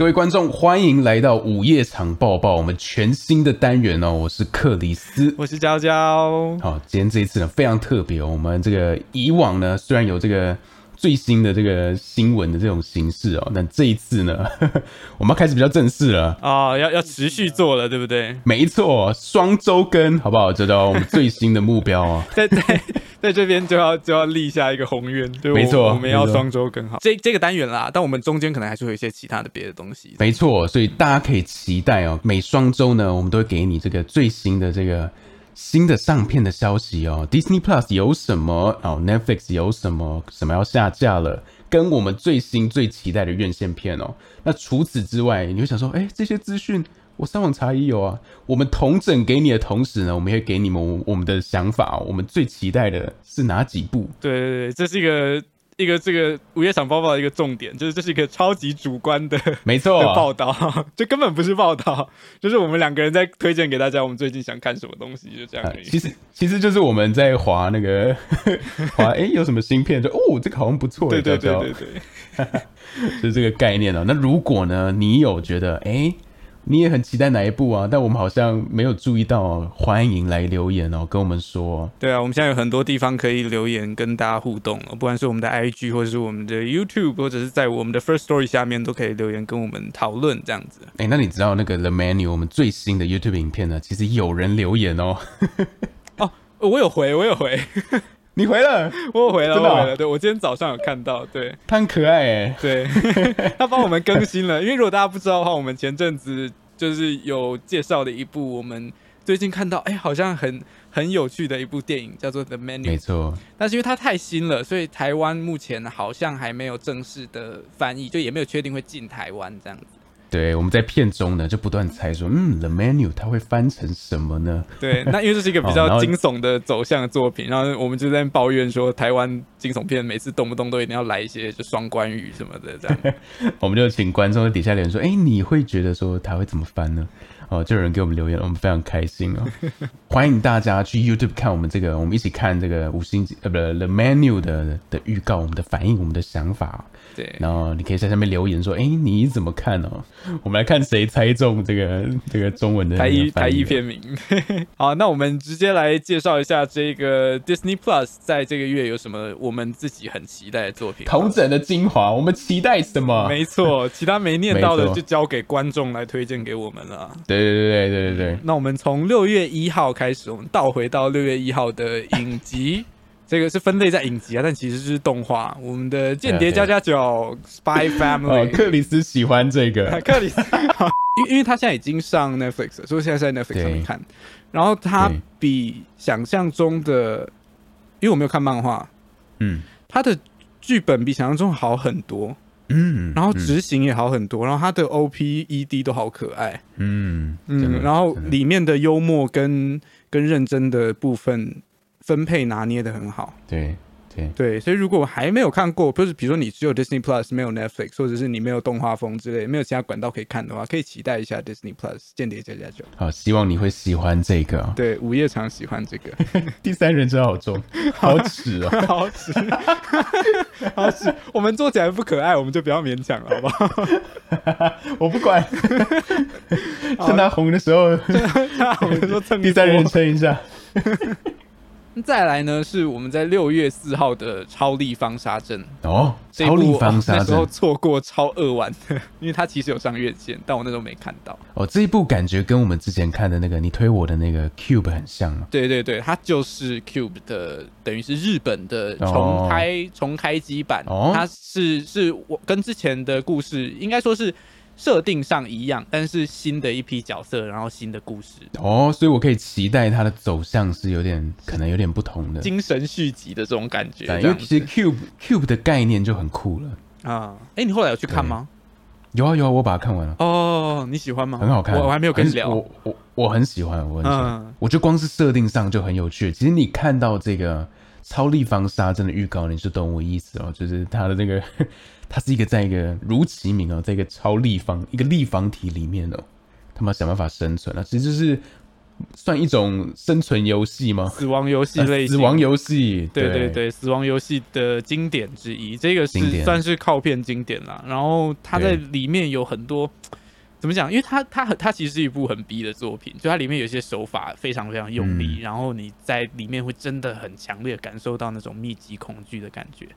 各位观众，欢迎来到午夜场报报，我们全新的单元哦。我是克里斯，我是娇娇。好，今天这一次呢非常特别哦。我们这个以往呢虽然有这个最新的这个新闻的这种形式哦，那这一次呢，我们要开始比较正式了啊，要要持续做了，对不对？没错，双周更，好不好？这都我们最新的目标 啊，在在在这边就要就要立下一个宏愿，对，没错，我们要双周更好。这这个单元啦，但我们中间可能还是会有一些其他的别的东西。没错，所以大家可以期待哦，每双周呢，我们都会给你这个最新的这个。新的上片的消息哦，Disney Plus 有什么哦？Netflix 有什么？什么要下架了？跟我们最新最期待的院线片哦。那除此之外，你会想说，哎，这些资讯我上网查也有啊。我们同整给你的同时呢，我们也给你们我们的想法。我们最期待的是哪几部？对对对，这是一个。一个这个午夜场报报的一个重点，就是这是一个超级主观的，没错，报道，这根本不是报道，就是我们两个人在推荐给大家，我们最近想看什么东西，就这样。其实其实就是我们在划那个划，哎，有什么芯片，就哦，这个好像不错，对对对对 对，是这个概念哦。那如果呢，你有觉得，哎？你也很期待哪一部啊？但我们好像没有注意到，欢迎来留言哦，跟我们说。对啊，我们现在有很多地方可以留言跟大家互动哦，不管是我们的 IG 或者是我们的 YouTube，或者是在我们的 First Story 下面都可以留言跟我们讨论这样子。哎，那你知道那个 The Menu 我们最新的 YouTube 影片呢？其实有人留言哦。哦，我有回，我有回。你回了，我回了，我回了。对，我今天早上有看到，对，他很可爱哎，对，他帮我们更新了。因为如果大家不知道的话，我们前阵子就是有介绍的一部，我们最近看到，哎，好像很很有趣的一部电影，叫做《The Menu》。没错，但是因为它太新了，所以台湾目前好像还没有正式的翻译，就也没有确定会进台湾这样子。对，我们在片中呢就不断猜说，嗯，The Menu 它会翻成什么呢？对，那因为这是一个比较 惊悚的走向的作品，然后我们就在抱怨说，台湾惊悚片每次动不动都一定要来一些就双关语什么的这样。我们就请观众在底下留言说，哎，你会觉得说它会怎么翻呢？哦，就有人给我们留言，我们非常开心哦。欢迎大家去 YouTube 看我们这个，我们一起看这个五星呃，不是 The Menu 的的预告，我们的反应，我们的想法。对，然后你可以在上面留言说，哎，你怎么看哦？我们来看谁猜中这个这个中文的台译台译片名。好，那我们直接来介绍一下这个 Disney Plus 在这个月有什么我们自己很期待的作品。同整的精华，我们期待什么？没错，其他没念到的就交给观众来推荐给我们了。对对对对对对对。那我们从六月一号开始，我们倒回到六月一号的影集。这个是分类在影集啊，但其实是动画。我们的《间谍加加九》Spy Family，克里斯喜欢这个。克里斯，因因为他现在已经上 Netflix，所以现在在 Netflix 上面看。然后他比想象中的，因为我没有看漫画，嗯，他的剧本比想象中好很多，嗯，然后执行也好很多，然后他的 OP、ED 都好可爱，嗯嗯，然后里面的幽默跟跟认真的部分。分配拿捏的很好，对对对，所以如果还没有看过，不是比如说你只有 Disney Plus 没有 Netflix，或者是你没有动画风之类，没有其他管道可以看的话，可以期待一下 Disney Plus 间谍加加酒。好，希望你会喜欢这个。对，午夜场喜欢这个。第三人称好重，好耻哦，好耻，好耻。我们做起来不可爱，我们就不要勉强了，好不好？我不管，趁他红的时候，趁他红的时候蹭第三人称一下。再来呢，是我们在六月四号的《超立方沙阵》哦，超立方沙阵那时候错过超二万的，因为它其实有上院线，但我那时候没看到。哦，这一部感觉跟我们之前看的那个你推我的那个 Cube 很像对对对，它就是 Cube 的，等于是日本的重开重开机版。哦，它是是我跟之前的故事应该说是。设定上一样，但是新的一批角色，然后新的故事哦，所以我可以期待它的走向是有点可能有点不同的精神续集的这种感觉。因为其实 Cube Cube 的概念就很酷了啊！哎，你后来有去看吗？有啊有啊，我把它看完了。哦，你喜欢吗？很好看，我还没有跟你聊。我我我很喜欢，我很喜欢。我觉得光是设定上就很有趣。其实你看到这个超立方沙真的预告，你就懂我意思哦，就是它的那个。它是一个在一个如其名哦，在一个超立方一个立方体里面哦，他们想办法生存啊，其实就是算一种生存游戏吗？死亡游戏类型，死亡游戏，对对对，死亡游戏的经典之一，这个是算是靠片经典啦。然后它在里面有很多。怎么讲？因为它它很它其实是一部很逼的作品，就它里面有些手法非常非常用力，然后你在里面会真的很强烈感受到那种密集恐惧的感觉。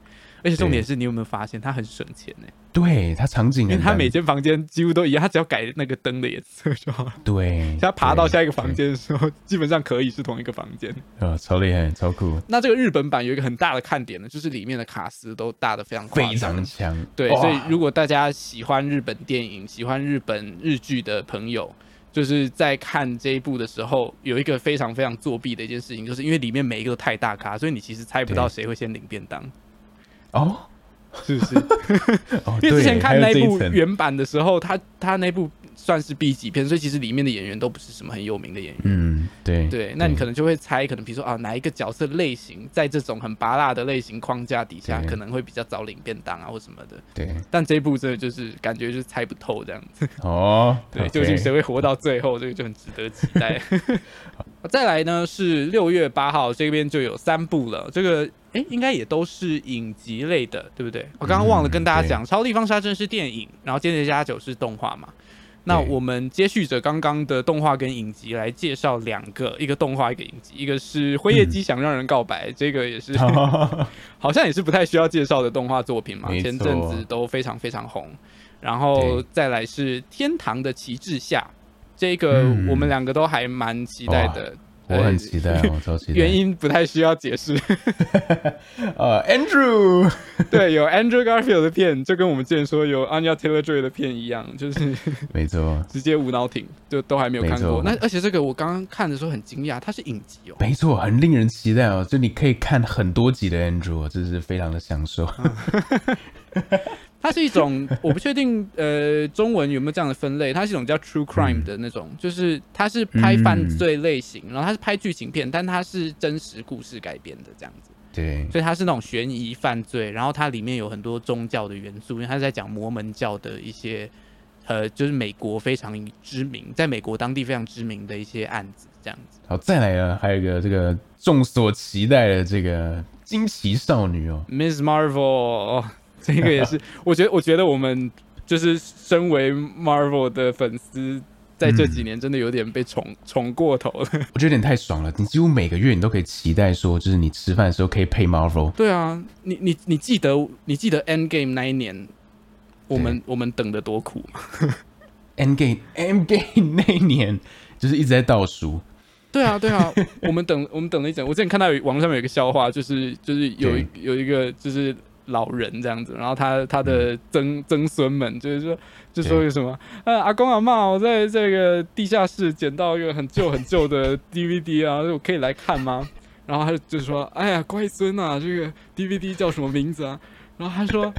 而且重点是你有没有发现，它很省钱呢？对，它场景，因为它每间房间几乎都一样，它只要改那个灯的颜色就好了。对，它爬到下一个房间的时候，基本上可以是同一个房间。啊，超厉害，超酷。那这个日本版有一个很大的看点呢，就是里面的卡斯都大的非常非常强。对，所以如果大家喜欢日本电影、喜欢日本日剧的朋友，就是在看这一部的时候，有一个非常非常作弊的一件事情，就是因为里面每一个都太大咖，所以你其实猜不到谁会先领便当。哦。是不是？因为之前看那部原版的时候，他他那部算是 B 级片，所以其实里面的演员都不是什么很有名的演员。嗯，对对。那你可能就会猜，可能比如说啊，哪一个角色类型在这种很拔辣的类型框架底下，可能会比较早领便当啊，或什么的。对。但这一部真的就是感觉就是猜不透这样子。哦。对，究竟谁会活到最后，这个就很值得期待。再来呢是六月八号这边就有三部了，这个。哎，应该也都是影集类的，对不对？我刚刚忘了跟大家讲，《超立方杀阵》是电影，然后《间谍加九》是动画嘛。那我们接续着刚刚的动画跟影集来介绍两个，一个动画，一个影集。一个是《辉夜姬想让人告白》，这个也是 好像也是不太需要介绍的动画作品嘛，前阵子都非常非常红。然后再来是《天堂的旗帜下》，这个我们两个都还蛮期待的。我很期待，我超期待。原因不太需要解释。呃，Andrew，对，有 Andrew Garfield 的片，就跟我们之前说有 Anya Taylor Joy 的片一样，就是没错，直接无脑挺，就都还没有看过。那而且这个我刚刚看的时候很惊讶，它是影集哦。没错，很令人期待哦，就你可以看很多集的 Andrew，这是非常的享受。它是一种，我不确定，呃，中文有没有这样的分类？它是一种叫 true crime 的那种，就是它是拍犯罪类型，然后它是拍剧情片，但它是真实故事改编的这样子。对，所以它是那种悬疑犯罪，然后它里面有很多宗教的元素，因为它是在讲摩门教的一些，呃，就是美国非常知名，在美国当地非常知名的一些案子这样子。好，再来呢，还有一个这个众所期待的这个惊奇少女哦，Miss Marvel。这个也是，我觉得，我觉得我们就是身为 Marvel 的粉丝，在这几年真的有点被宠宠过头了。我觉得有点太爽了，你几乎每个月你都可以期待说，就是你吃饭的时候可以配 Marvel。对啊，你你你记得你记得 End Game 那一年，我们我们等的多苦吗？End Game End Game 那一年就是一直在倒数。对啊对啊，我们等我们等了一整，我之前看到有网络上面有一个笑话，就是就是有有一个就是。老人这样子，然后他他的曾曾孙们就是说，就说有什么，呃，阿公阿妈，我在这个地下室捡到一个很旧很旧的 DVD 啊，我可以来看吗？然后他就说，哎呀，乖孙啊，这个 DVD 叫什么名字啊？然后他说，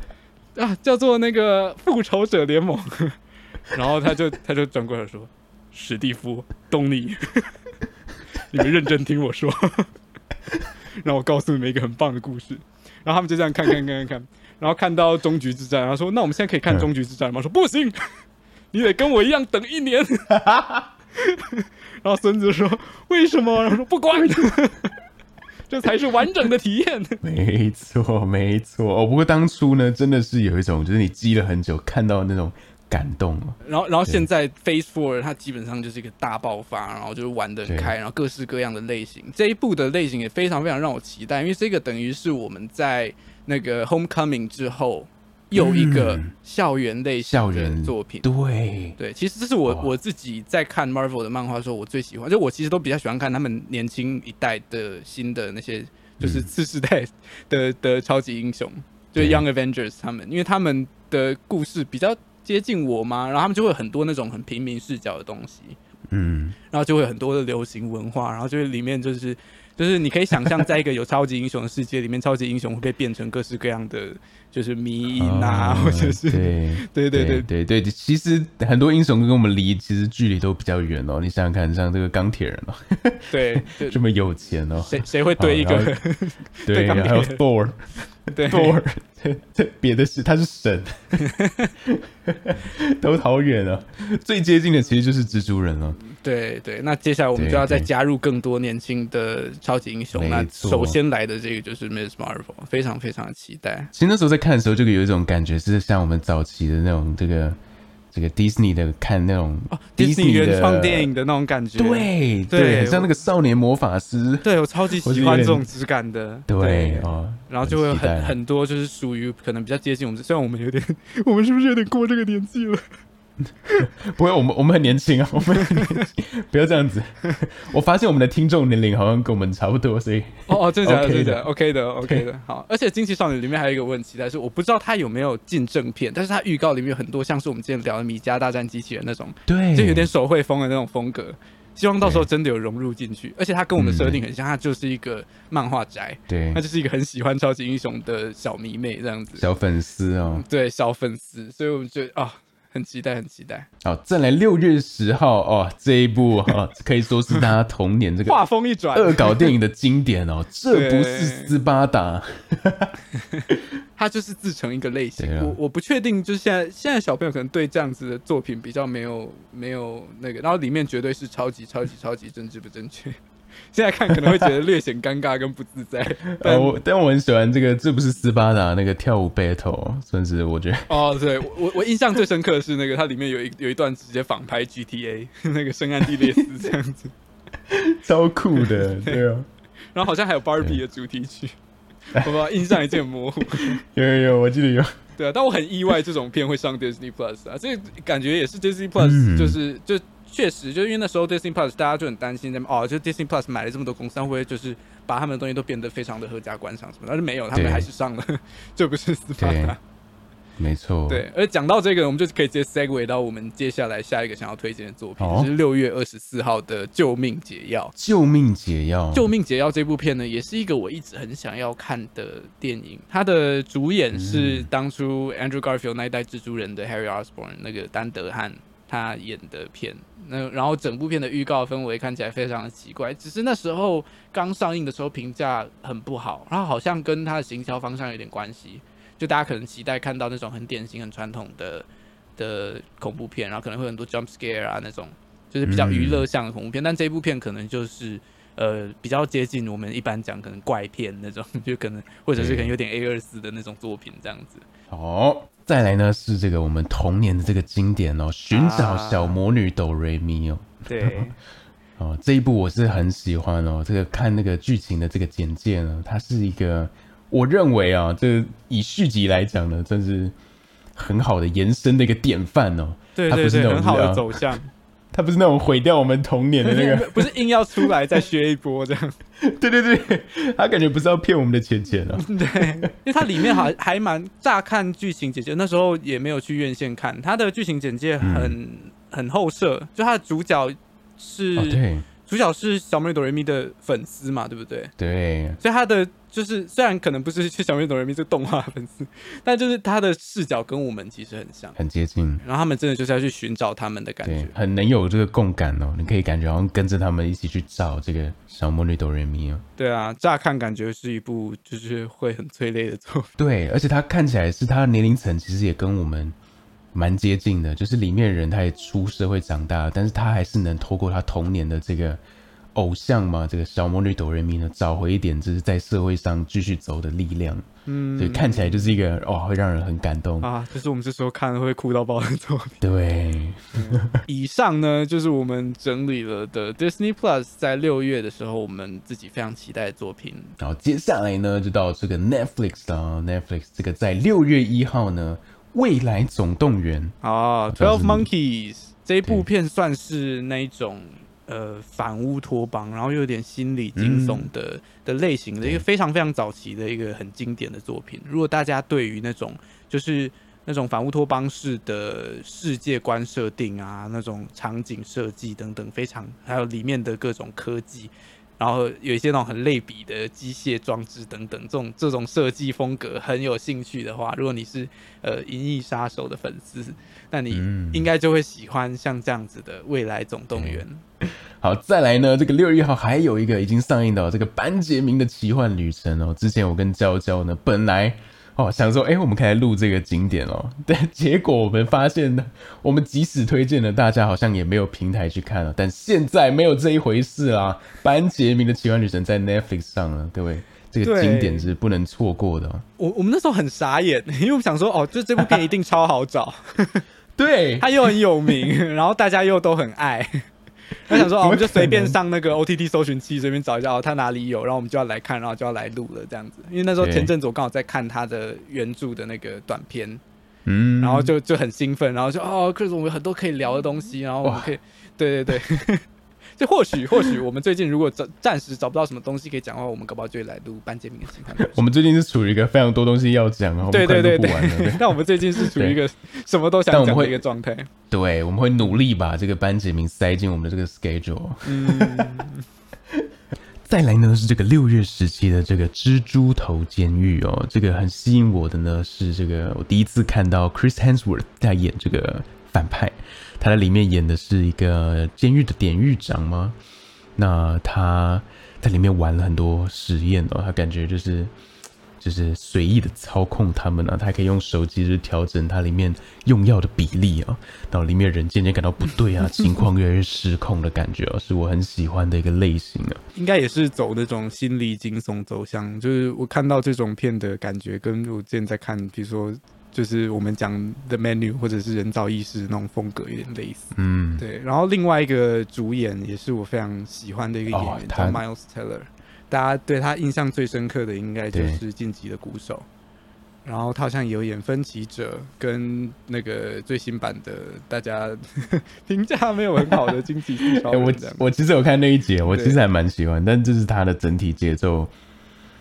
啊，叫做那个复仇者联盟。然后他就他就转过来说，史蒂夫，东尼，你们认真听我说，让我告诉你们一个很棒的故事。然后他们就这样看看看看看，然后看到终局之战，然后说：“那我们现在可以看终局之战吗？”说：“不行，你得跟我一样等一年。”然后孙子说：“为什么？”然后说：“不管，这才是完整的体验。”没错，没错。哦，不过当初呢，真的是有一种，就是你积了很久，看到那种。感动了，然后，然后现在 Face Four 它基本上就是一个大爆发，然后就是玩的很开，然后各式各样的类型，这一部的类型也非常非常让我期待，因为这个等于是我们在那个 Homecoming 之后又一个校园类校园作品，对。对，其实这是我我自己在看 Marvel 的漫画的时候，我最喜欢，就我其实都比较喜欢看他们年轻一代的新的那些，就是次世代的的超级英雄，就 Young Avengers 他们，因为他们的故事比较。接近我吗？然后他们就会很多那种很平民视角的东西，嗯，然后就会很多的流行文化，然后就是里面就是就是你可以想象，在一个有超级英雄的世界里面，超级英雄会被变成各式各样的就是迷因啊，或者是对对对对对对，其实很多英雄跟我们离其实距离都比较远哦。你想想看，像这个钢铁人哦，对，这么有钱哦，谁谁会 对一个对还有 Thor。对，别的是他是神，都好远啊！最接近的其实就是蜘蛛人了。对对，那接下来我们就要再加入更多年轻的超级英雄。那首先来的这个就是 Miss Marvel，非常非常的期待。其实那时候在看的时候，就有一种感觉，是像我们早期的那种这个。这个迪士尼的看那种迪士尼原创电影的那种感觉，对对，像那个少年魔法师，对我超级喜欢这种质感的，对哦，然后就会很很多就是属于可能比较接近我们，虽然我们有点，我们是不是有点过这个年纪了？不会，我们我们很年轻啊，我们不要这样子。我发现我们的听众年龄好像跟我们差不多，所以哦哦，真的真的，OK 的，OK 的，好。而且《惊奇少女》里面还有一个问题，但是我不知道它有没有进正片，但是它预告里面有很多像是我们之前聊的《米家大战机器人》那种，对，就有点手绘风的那种风格。希望到时候真的有融入进去，而且它跟我们设定很像，它就是一个漫画宅，对，它就是一个很喜欢超级英雄的小迷妹这样子，小粉丝哦，对，小粉丝，所以我们觉得啊。很期待，很期待。好，再来六月十号哦，这一部哦，可以说是大家童年这个画风一转恶搞电影的经典哦。这不是斯巴达，它就是自成一个类型。我我不确定，就是现在现在小朋友可能对这样子的作品比较没有没有那个，然后里面绝对是超级超级超级政治不正确。现在看可能会觉得略显尴尬跟不自在，但我但我很喜欢这个，这不是斯巴达那个跳舞 battle，算是我觉得。哦，对我我印象最深刻的是那个，它里面有一 有一段直接仿拍 GTA 那个圣安地列斯这样子，超酷的，对。啊，然后好像还有 Barbie 的主题曲，好吧，印象已经很模糊，有有有，我记得有，对啊，但我很意外这种片会上 Disney Plus 啊，这个感觉也是 Disney Plus，就是就。确实，就因为那时候 Disney Plus 大家就很担心，在哦，就 Disney Plus 买了这么多公司，会不会就是把他们的东西都变得非常的合家观赏什么？但是没有，他们还是上了，这不是斯巴达，没错。对，而讲到这个，我们就可以直接 segue 到我们接下来下一个想要推荐的作品，就是六月二十四号的《救命解药》。救命解药，救命解药这部片呢，也是一个我一直很想要看的电影。它的主演是当初 Andrew Garfield 那一代蜘蛛人的 Harry Osborn，那个丹德汉他演的片。那然后整部片的预告氛围看起来非常的奇怪，只是那时候刚上映的时候评价很不好，然后好像跟他的行销方向有点关系，就大家可能期待看到那种很典型、很传统的的恐怖片，然后可能会很多 jump scare 啊那种，就是比较娱乐向的恐怖片，但这部片可能就是呃比较接近我们一般讲可能怪片那种，就可能或者是可能有点 A 二四的那种作品这样子。哦。再来呢是这个我们童年的这个经典哦，寻找小魔女哆瑞咪哦。对，哦这一部我是很喜欢哦。这个看那个剧情的这个简介呢，它是一个我认为啊，这以续集来讲呢，真是很好的延伸的一个典范哦。对对对，很好的走向。他不是那种毁掉我们童年的那个，不是硬要出来再削一波这样。对对对，他感觉不是要骗我们的钱钱啊。对，因为它里面好还蛮乍看剧情简介，那时候也没有去院线看，它的剧情简介很很后设，就它的主角是，主角是小美哆瑞咪的粉丝嘛，对不对？对，所以他的。就是虽然可能不是去小面懂人民这个动画粉丝，但就是他的视角跟我们其实很像，很接近。然后他们真的就是要去寻找他们的感觉，很能有这个共感哦。你可以感觉好像跟着他们一起去找这个小魔女哆瑞咪哦。对啊，乍看感觉是一部就是会很催泪的作品。对，而且他看起来是他的年龄层其实也跟我们蛮接近的，就是里面人他也出社会长大，但是他还是能透过他童年的这个。偶像嘛，这个小魔女哆瑞咪呢，找回一点就是在社会上继续走的力量。嗯，所以看起来就是一个哇，会让人很感动啊。就是我们这时候看会哭到爆的作品。对，以上呢就是我们整理了的 Disney Plus 在六月的时候我们自己非常期待的作品。然后接下来呢，就到这个 Netflix 啊 Netflix 这个在六月一号呢，《未来总动员》啊，《Twelve Monkeys》这一部片算是那一种。呃，反乌托邦，然后又有点心理惊悚的的类型的一个非常非常早期的一个很经典的作品。如果大家对于那种就是那种反乌托邦式的世界观设定啊，那种场景设计等等，非常还有里面的各种科技。然后有一些那种很类比的机械装置等等，这种这种设计风格很有兴趣的话，如果你是呃《银翼杀手》的粉丝，那你应该就会喜欢像这样子的《未来总动员》。好，再来呢，这个六月一号还有一个已经上映的这个《班杰明的奇幻旅程》哦。之前我跟娇娇呢，本来哦，想说，哎，我们可以来录这个经典哦。但结果我们发现呢，我们即使推荐了，大家好像也没有平台去看了。但现在没有这一回事啊！班杰明的奇幻旅程在 Netflix 上了，各位，这个经典是不能错过的。我我们那时候很傻眼，因为我们想说，哦，就这部片一定超好找，对，它又很有名，然后大家又都很爱。他想说哦，我们就随便上那个 OTT 搜寻器，随便找一下哦，他哪里有，然后我们就要来看，然后就要来录了这样子。因为那时候前阵子我刚好在看他的原著的那个短片，嗯，然后就就很兴奋，然后就哦，可是我们很多可以聊的东西，然后我们可以，对对对。就或许或许我们最近如果暂暂时找不到什么东西可以讲的话，我们搞不好就会来录班杰明的情况。我们最近是处于一个非常多东西要讲，然后对对对对，但 我们最近是处于一个什么都想讲的一个状态。对，我们会努力把这个班杰明塞进我们的这个 schedule。嗯，再来呢是这个六月时期的这个蜘蛛头监狱哦，这个很吸引我的呢是这个我第一次看到 Chris Hemsworth 在演这个反派。他在里面演的是一个监狱的典狱长吗？那他在里面玩了很多实验哦，他感觉就是就是随意的操控他们啊，他还可以用手机去调整它里面用药的比例啊，然后里面人渐渐感到不对啊，情况越来越失控的感觉哦，是我很喜欢的一个类型啊。应该也是走那种心理惊悚走向，就是我看到这种片的感觉，跟我之前在看，比如说。就是我们讲的 menu 或者是人造意识那种风格有点类似，嗯，对。然后另外一个主演也是我非常喜欢的一个演员叫 Miles Teller，大家对他印象最深刻的应该就是《晋级的鼓手》，然后他好像有演分歧者跟那个最新版的大家 评价没有很好的《惊奇四 超人》。我我其实有看那一集，我其实还蛮喜欢，但就是他的整体节奏。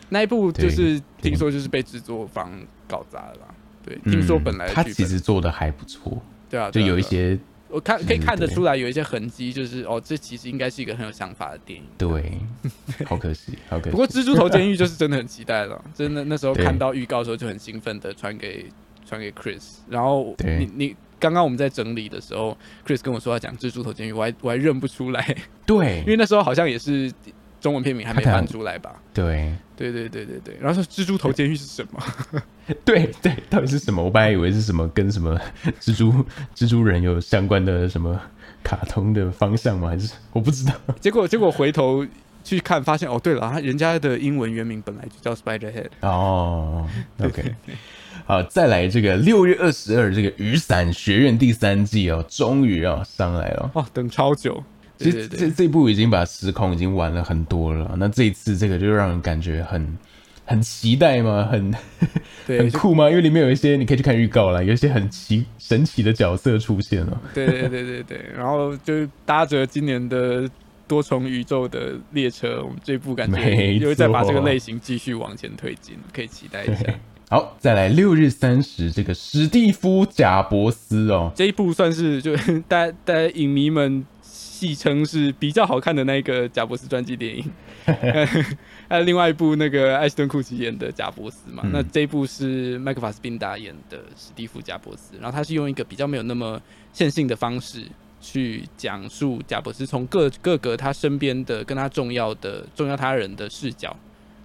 那一部就是听说就是被制作方搞砸了。对，听说本来他其实做的还不错，对啊，就有一些我看可以看得出来有一些痕迹，就是哦，这其实应该是一个很有想法的电影。对，好可惜，好可惜。不过《蜘蛛头监狱》就是真的很期待了，真的那时候看到预告的时候就很兴奋的传给传给 Chris，然后你你刚刚我们在整理的时候，Chris 跟我说要讲《蜘蛛头监狱》，我还我还认不出来，对，因为那时候好像也是。中文片名还没翻出来吧？对，对对对对对。然后说蜘蛛头监狱是什么？对对，到底是什么？我本来以为是什么跟什么 蜘蛛蜘蛛人有相关的什么卡通的方向吗？还是我不知道。结果结果回头去看，发现哦，对了，人家的英文原名本来就叫 Spiderhead。哦，OK，好，再来这个六月二十二，这个雨伞学院第三季哦，终于要上来了。哦，等超久。其实这这部已经把时空已经玩了很多了，那这一次这个就让人感觉很很期待吗？很 很酷吗？因为里面有一些你可以去看预告啦，有一些很奇神奇的角色出现了。对对对对对，然后就搭着今年的多重宇宙的列车，我们这部感觉又会再把这个类型继续往前推进，可以期待一下。好，再来六日三十这个史蒂夫贾伯斯哦，这一部算是就 大家大家影迷们。戏称是比较好看的那个贾伯斯传记电影，还有另外一部那个艾斯顿库奇演的贾伯斯嘛？那这一部是麦克法斯宾达演的史蒂夫贾伯斯，然后他是用一个比较没有那么线性的方式去讲述贾伯斯从各各个他身边的跟他重要的重要他人的视角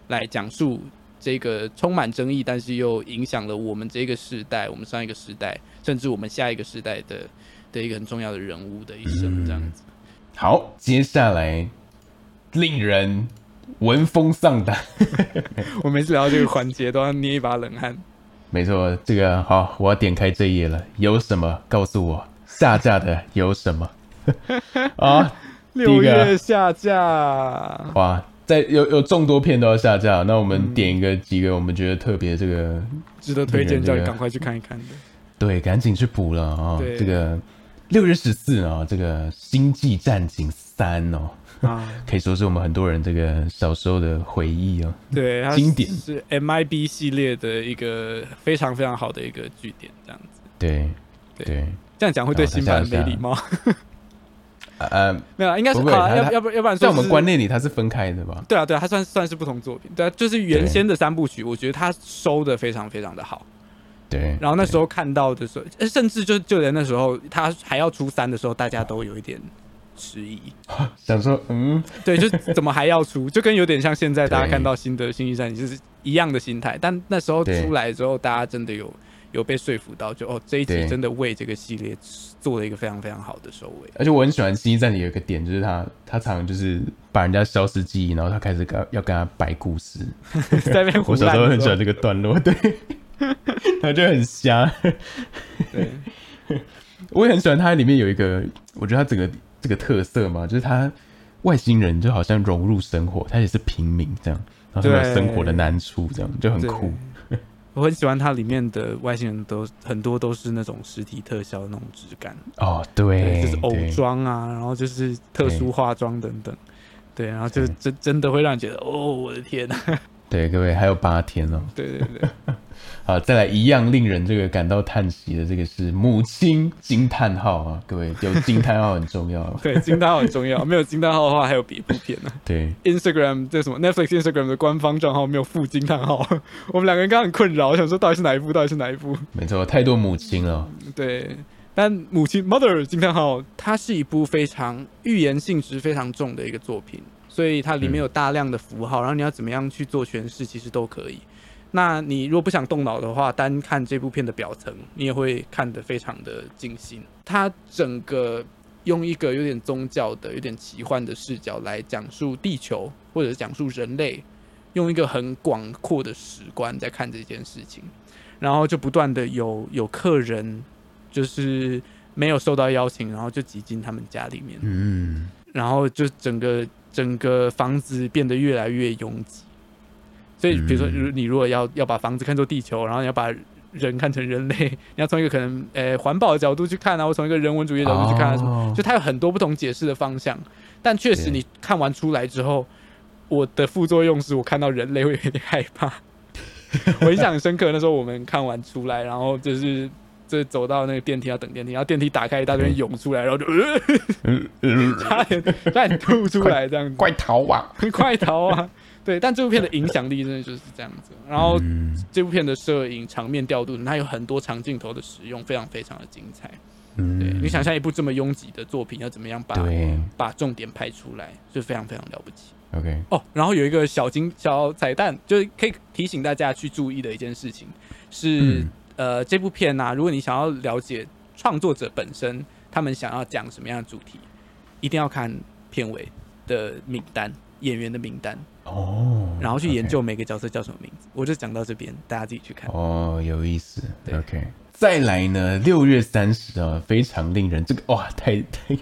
来讲述这个充满争议，但是又影响了我们这个时代、我们上一个时代，甚至我们下一个时代的的一个很重要的人物的一生，这样子。好，接下来令人闻风丧胆。我每次聊到这个环节都要捏一把冷汗。没错，这个好，我要点开这页了。有什么？告诉我下架的有什么？啊，六月下架。哇，在有有众多片都要下架，那我们点一个几个我们觉得特别这个值得推荐，叫你赶快去看一看的。对，赶紧去补了啊！这个。六月十四啊，这个《星际战警三》哦，啊，可以说是我们很多人这个小时候的回忆哦。对，经典是 MIB 系列的一个非常非常好的一个据点，这样子。对对，这样讲会对新版没礼貌。呃，没有，应该是啊，要要不要不然在我们观念里它是分开的吧？对啊，对啊，它算算是不同作品。对啊，就是原先的三部曲，我觉得它收的非常非常的好。对，然后那时候看到的时候，甚至就就连那时候他还要出三的时候，大家都有一点迟疑，想说，嗯，对，就怎么还要出？就跟有点像现在大家看到新的《星际战警》，就是一样的心态。但那时候出来之后，大家真的有有被说服到，就哦，这一集真的为这个系列做了一个非常非常好的收尾。而且我很喜欢《星际战里有一个点，就是他他常就是把人家消失记忆，然后他开始跟要跟他摆故事，在。我小时候很喜欢这个段落，对，他就很瞎。对，我也很喜欢它里面有一个，我觉得它整个这个特色嘛，就是它外星人就好像融入生活，他也是平民这样，然后有生活的难处，这样就很酷。我很喜欢它里面的外星人都很多都是那种实体特效的那种质感哦，对，就是偶装啊，然后就是特殊化妆等等，对，然后就真真的会让你觉得哦，我的天呐！对，各位还有八天哦，对对对。好，再来一样令人这个感到叹息的，这个是母亲惊叹号啊！各位有惊叹号很重要，对，惊叹号很重要。没有惊叹号的话，还有别部片呢。对，Instagram 这什么 Netflix Instagram 的官方账号没有附惊叹号，我们两个人刚刚很困扰，想说到底是哪一部？到底是哪一部？没错，太多母亲了。对，但母亲 Mother 惊叹号，它是一部非常预言性质非常重的一个作品，所以它里面有大量的符号，然后你要怎么样去做诠释，其实都可以。那你如果不想动脑的话，单看这部片的表层，你也会看得非常的尽兴。它整个用一个有点宗教的、有点奇幻的视角来讲述地球，或者是讲述人类，用一个很广阔的史观在看这件事情，然后就不断的有有客人，就是没有受到邀请，然后就挤进他们家里面，嗯，然后就整个整个房子变得越来越拥挤。所以，比如说，如你如果要要把房子看作地球，然后你要把人看成人类，你要从一个可能呃环保的角度去看啊，或从一个人文主义角度去看，就它有很多不同解释的方向。但确实，你看完出来之后，我的副作用是我看到人类会有点害怕。我印象很深刻，那时候我们看完出来，然后就是这走到那个电梯要等电梯，然后电梯打开，一大堆人涌出来，然后就呃 差点差点吐出来，这样子，快逃啊，快逃啊！对，但这部片的影响力真的就是这样子。然后这部片的摄影场面调度，它有很多长镜头的使用，非常非常的精彩。嗯，对你想象一部这么拥挤的作品，要怎么样把把重点拍出来，就非常非常了不起。OK，哦，然后有一个小金小彩蛋，就是可以提醒大家去注意的一件事情是，呃，这部片呢，如果你想要了解创作者本身他们想要讲什么样的主题，一定要看片尾的名单，演员的名单。哦，然后去研究每个角色叫什么名字，我就讲到这边，大家自己去看。哦，有意思。OK，再来呢，六月三十啊，非常令人这个哇，太太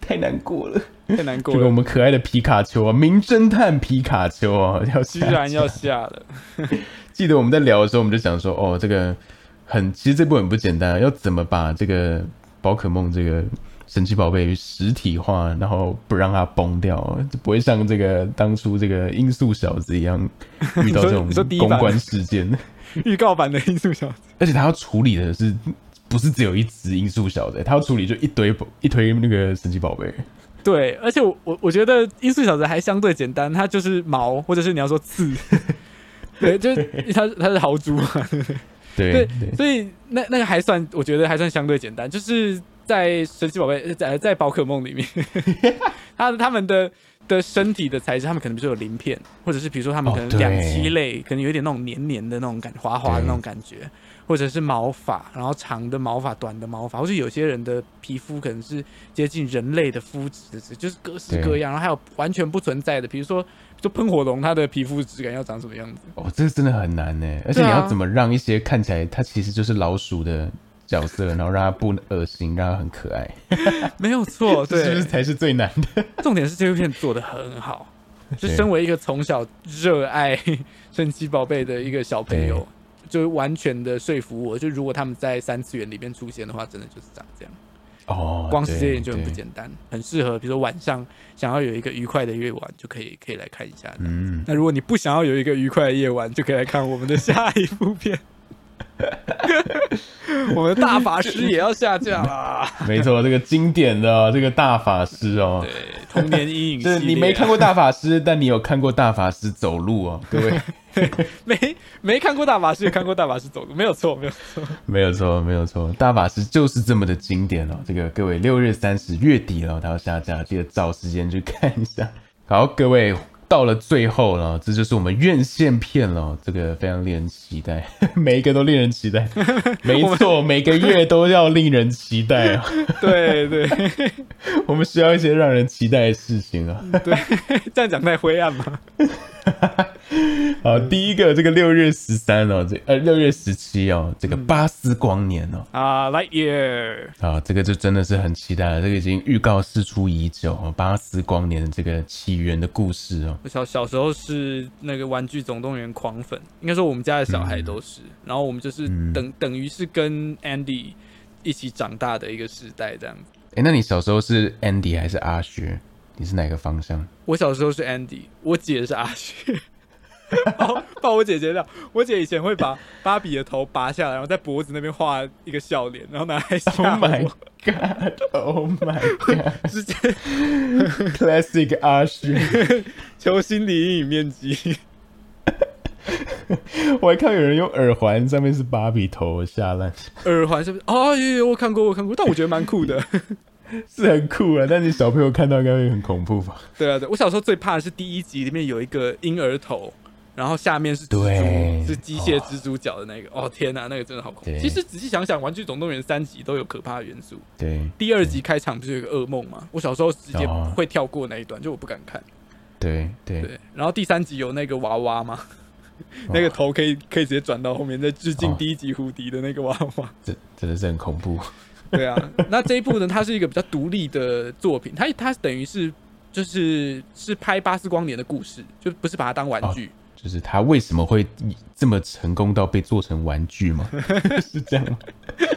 太难过了，太难过了。这个我们可爱的皮卡丘啊，名侦探皮卡丘啊，要居然要下了。记得我们在聊的时候，我们就想说，哦，这个很，其实这部很不简单，要怎么把这个宝可梦这个。神奇宝贝实体化，然后不让它崩掉，就不会像这个当初这个音速小子一样遇到这种公关事件。预告版的音速小子，而且他要处理的是不是只有一只音速小子？他要处理就一堆一堆那个神奇宝贝。对，而且我我我觉得音速小子还相对简单，它就是毛，或者是你要说刺，对，就是它它是豪猪嘛，对，所以那那个还算，我觉得还算相对简单，就是。在神奇宝贝在在宝可梦里面，他他们的的身体的材质，他们可能比如说有鳞片，或者是比如说他们可能两栖类，可能有一点那种黏黏的那种感，滑滑的那种感觉，或者是毛发，然后长的毛发、短的毛发，或者有些人的皮肤可能是接近人类的肤质，就是各式各样，然后还有完全不存在的，比如说就喷火龙，它的皮肤质感要长什么样子？哦，这个真的很难呢，而且你要怎么让一些看起来它其实就是老鼠的。角色，然后让他不恶心，让他很可爱，没有错，对，才是最难的？重点是这部片做的很好，就身为一个从小热爱神奇宝贝的一个小朋友，就完全的说服我，就如果他们在三次元里面出现的话，真的就是长这样。哦，光是这一点就很不简单，很适合，比如说晚上想要有一个愉快的夜晚，就可以可以来看一下。嗯，那如果你不想要有一个愉快的夜晚，就可以来看我们的下一部片。我们的大法师也要下架了。没错，这个经典的这个大法师哦，对，童年阴影。是你没看过大法师，但你有看过大法师走路哦，各位。没没看过大法师，看过大法师走路，没有错，没有错，没有错，没有错。大法师就是这么的经典哦。这个各位，六月三十月底了，他要下架，记得找时间去看一下。好，各位。到了最后了，这就是我们院线片了，这个非常令人期待，每一个都令人期待，没错，每个月都要令人期待啊！对 对，我们需要一些让人期待的事情啊！对，这样讲太灰暗吗？好，第一个这个六月十三哦，这呃六月十七哦，这个巴斯光年哦啊，Light Year 啊，这个就真的是很期待了，这个已经预告释出已久哦，巴斯光年的这个起源的故事哦。我小小时候是那个玩具总动员狂粉，应该说我们家的小孩都是，然后我们就是等等于是跟 Andy 一起长大的一个时代这样子。哎，那你小时候是 Andy 还是阿雪？你是哪个方向？我小时候是 Andy，我姐是阿雪。把把我姐姐掉。我姐以前会把芭比的头拔下来，然后在脖子那边画一个笑脸，然后拿来吓我。Oh my god！Oh my god！直接 classic 阿雪，求心理阴影面积。我还看有人用耳环，上面是芭比头下烂。耳环是不是？哦，有有，我看过，我看过，但我觉得蛮酷的。是很酷啊，但你小朋友看到应该会很恐怖吧？对啊，对，我小时候最怕的是第一集里面有一个婴儿头，然后下面是蜘蛛，是机械蜘蛛脚的那个。哦天哪，那个真的好恐怖。其实仔细想想，《玩具总动员》三集都有可怕的元素。对，第二集开场不是有个噩梦吗？我小时候直接会跳过那一段，就我不敢看。对对对。然后第三集有那个娃娃吗？那个头可以可以直接转到后面，再致敬第一集胡迪的那个娃娃。这真的是很恐怖。对啊，那这一部呢，它是一个比较独立的作品，它它等于是就是是拍巴斯光年的故事，就不是把它当玩具。就是他为什么会这么成功到被做成玩具吗？是这样吗？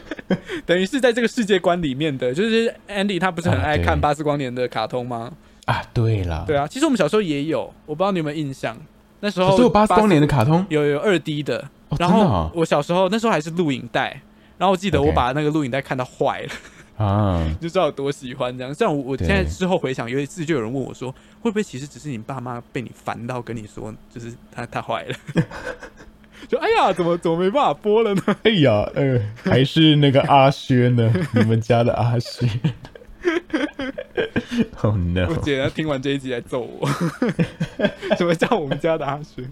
等于是在这个世界观里面的，就是 Andy 他不是很爱看巴斯光年的卡通吗？啊，对了，对啊，其实我们小时候也有，我不知道你有没有印象，那时候有巴斯光年的卡通，有有二 D 的，然后我小时候那时候还是录影带。然后我记得我把那个录影带看到坏了啊，就知道有多喜欢这样。像我我现在之后回想，有一次就有人问我说，会不会其实只是你爸妈被你烦到跟你说，就是他他坏了，就哎呀，怎么怎么没办法播了呢？哎呀，呃，还是那个阿轩呢？你们家的阿轩。Oh no！我姐听完这一集来揍我，什么叫我们家的阿轩？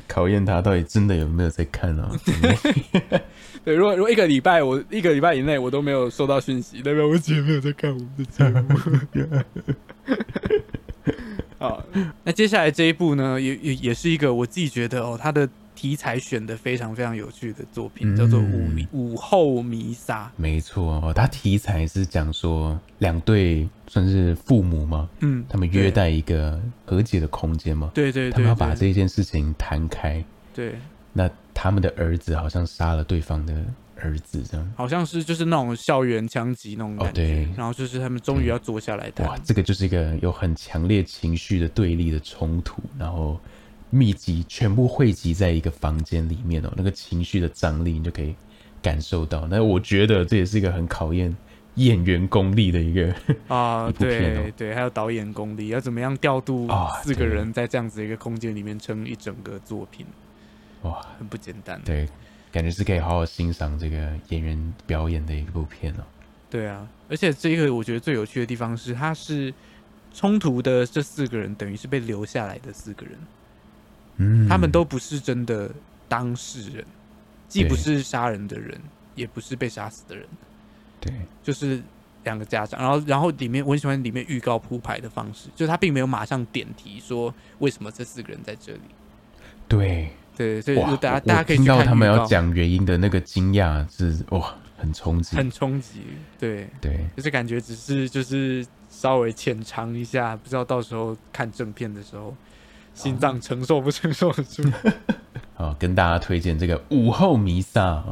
考验他到底真的有没有在看啊？对，如果如果一个礼拜我一个礼拜以内我都没有收到讯息，代表我姐没有在看我们的节目。好，那接下来这一部呢，也也也是一个我自己觉得哦，他的题材选的非常非常有趣的作品，叫做《午午后弥撒》。没错哦，它题材是讲说两对算是父母吗？嗯，他们约在一个和解的空间吗？对对，他们要把这件事情摊开。对，那。他们的儿子好像杀了对方的儿子，这样好像是就是那种校园枪击那种感觉，然后就是他们终于要坐下来谈。哇，这个就是一个有很强烈情绪的对立的冲突，然后密集全部汇集在一个房间里面哦，那个情绪的张力你就可以感受到。那我觉得这也是一个很考验演员功力的一个啊，对对，还有导演功力，要怎么样调度四个人在这样子一个空间里面撑一整个作品。哇，很不简单。对，感觉是可以好好欣赏这个演员表演的一部片哦。对啊，而且这个我觉得最有趣的地方是，他是冲突的这四个人，等于是被留下来的四个人。嗯，他们都不是真的当事人，既不是杀人的人，也不是被杀死的人。对，就是两个家长。然后，然后里面我很喜欢里面预告铺排的方式，就是他并没有马上点题说为什么这四个人在这里。对。对，所以大家大家可以听到他们要讲原因的那个惊讶是哇，很冲击，很冲击。对对，就是感觉只是就是稍微浅尝一下，不知道到时候看正片的时候，心脏承受不承受得住。好，跟大家推荐这个午后弥撒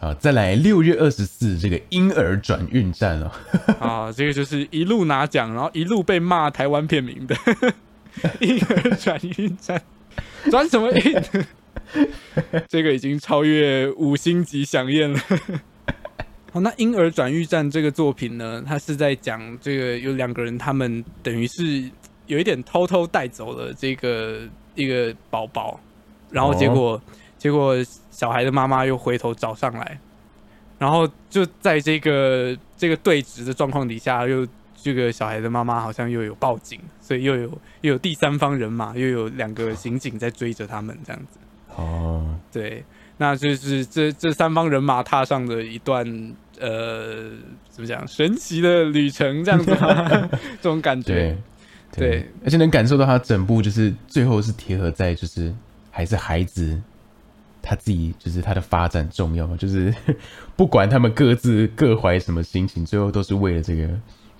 啊，再来六月二十四这个婴儿转运站哦。啊，这个就是一路拿奖，然后一路被骂台湾片名的 婴儿转运站，转什么运？这个已经超越五星级响宴了。好，那婴儿转运站这个作品呢，它是在讲这个有两个人，他们等于是有一点偷偷带走了这个一个宝宝，然后结果结果小孩的妈妈又回头找上来，然后就在这个这个对峙的状况底下，又这个小孩的妈妈好像又有报警，所以又有又有第三方人马，又有两个刑警在追着他们这样子。哦，对，那就是这这三方人马踏上的一段呃，怎么讲神奇的旅程这样子，这种感觉。对，而且能感受到他整部就是最后是贴合在就是还是孩子他自己就是他的发展重要嘛，就是 不管他们各自各怀什么心情，最后都是为了这个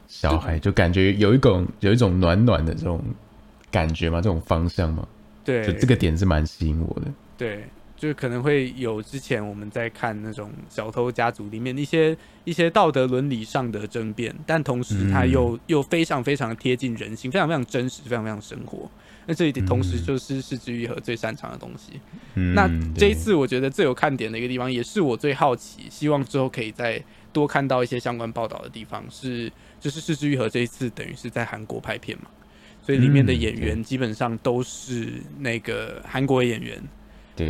小孩，就感觉有一种有一种暖暖的这种感觉嘛，这种方向嘛。对，就这个点是蛮吸引我的。对。就是可能会有之前我们在看那种小偷家族里面一些一些道德伦理上的争辩，但同时它又又非常非常贴近人性，非常非常真实，非常非常生活。那这一点同时就是是之愈合最擅长的东西。那这一次我觉得最有看点的一个地方，也是我最好奇，希望之后可以再多看到一些相关报道的地方，是就是是之愈合这一次等于是在韩国拍片嘛，所以里面的演员基本上都是那个韩国演员。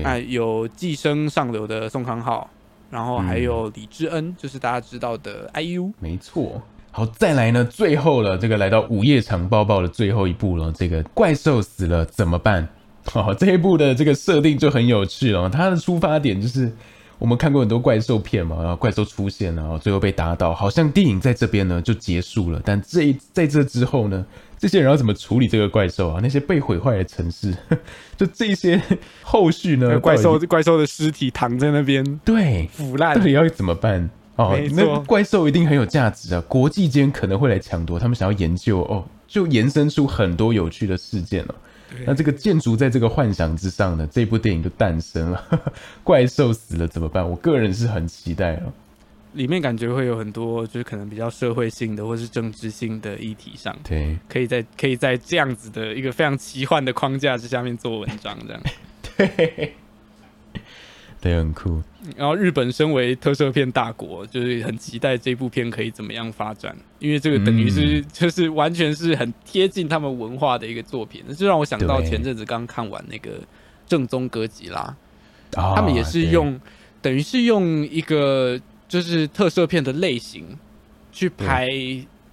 啊，有寄生上流的宋康昊，然后还有李智恩，就是大家知道的 IU。没错，好，再来呢，最后了，这个来到午夜场报报的最后一步了，这个怪兽死了怎么办？哦，这一部的这个设定就很有趣了，它的出发点就是我们看过很多怪兽片嘛，然后怪兽出现了，然后最后被打倒，好像电影在这边呢就结束了，但这在这之后呢？这些人要怎么处理这个怪兽啊？那些被毁坏的城市，就这些 后续呢？怪兽怪兽的尸体躺在那边，对，腐烂，到底要怎么办？哦，那怪兽一定很有价值啊！国际间可能会来抢夺，他们想要研究哦，就延伸出很多有趣的事件了。那这个建筑在这个幻想之上呢，这部电影就诞生了。怪兽死了怎么办？我个人是很期待了。里面感觉会有很多，就是可能比较社会性的或是政治性的议题上，对，可以在可以在这样子的一个非常奇幻的框架之下面做文章，这样，对，对，很酷。然后日本身为特色片大国，就是很期待这部片可以怎么样发展，因为这个等于是就是完全是很贴近他们文化的一个作品，那就让我想到前阵子刚看完那个正宗歌吉拉，他们也是用等于是用一个。就是特色片的类型，去拍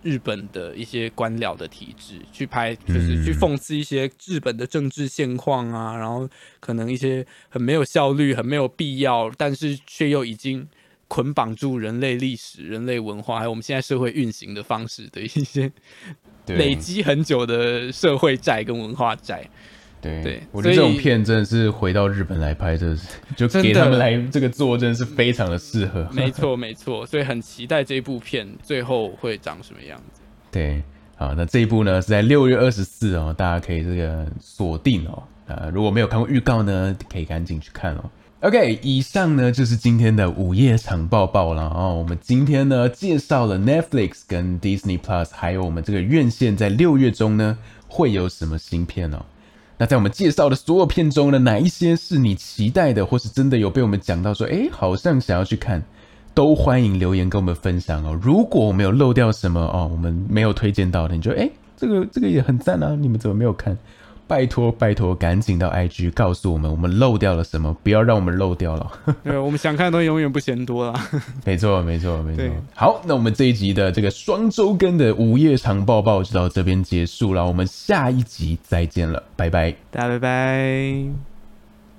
日本的一些官僚的体制，去拍就是去讽刺一些日本的政治现况啊，然后可能一些很没有效率、很没有必要，但是却又已经捆绑住人类历史、人类文化，还有我们现在社会运行的方式的一些累积很久的社会债跟文化债。对，我觉得这种片真的是回到日本来拍，这是就给他们来这个做，真的是非常的适合。没错，没错，所以很期待这部片最后会长什么样子。对，好，那这一部呢是在六月二十四哦，大家可以这个锁定哦。呃，如果没有看过预告呢，可以赶紧去看哦。OK，以上呢就是今天的午夜场报报了哦。我们今天呢介绍了 Netflix 跟 Disney Plus，还有我们这个院线在六月中呢会有什么新片哦。那在我们介绍的所有片中呢，哪一些是你期待的，或是真的有被我们讲到说，哎，好像想要去看，都欢迎留言跟我们分享哦。如果我们有漏掉什么哦，我们没有推荐到的，你就哎，这个这个也很赞啊，你们怎么没有看？拜托拜托，赶紧到 IG 告诉我们，我们漏掉了什么，不要让我们漏掉了。对，我们想看的东西永远不嫌多啦。没错没错没错。好，那我们这一集的这个双周更的午夜长报报就到这边结束了，我们下一集再见了，拜拜，大家拜拜。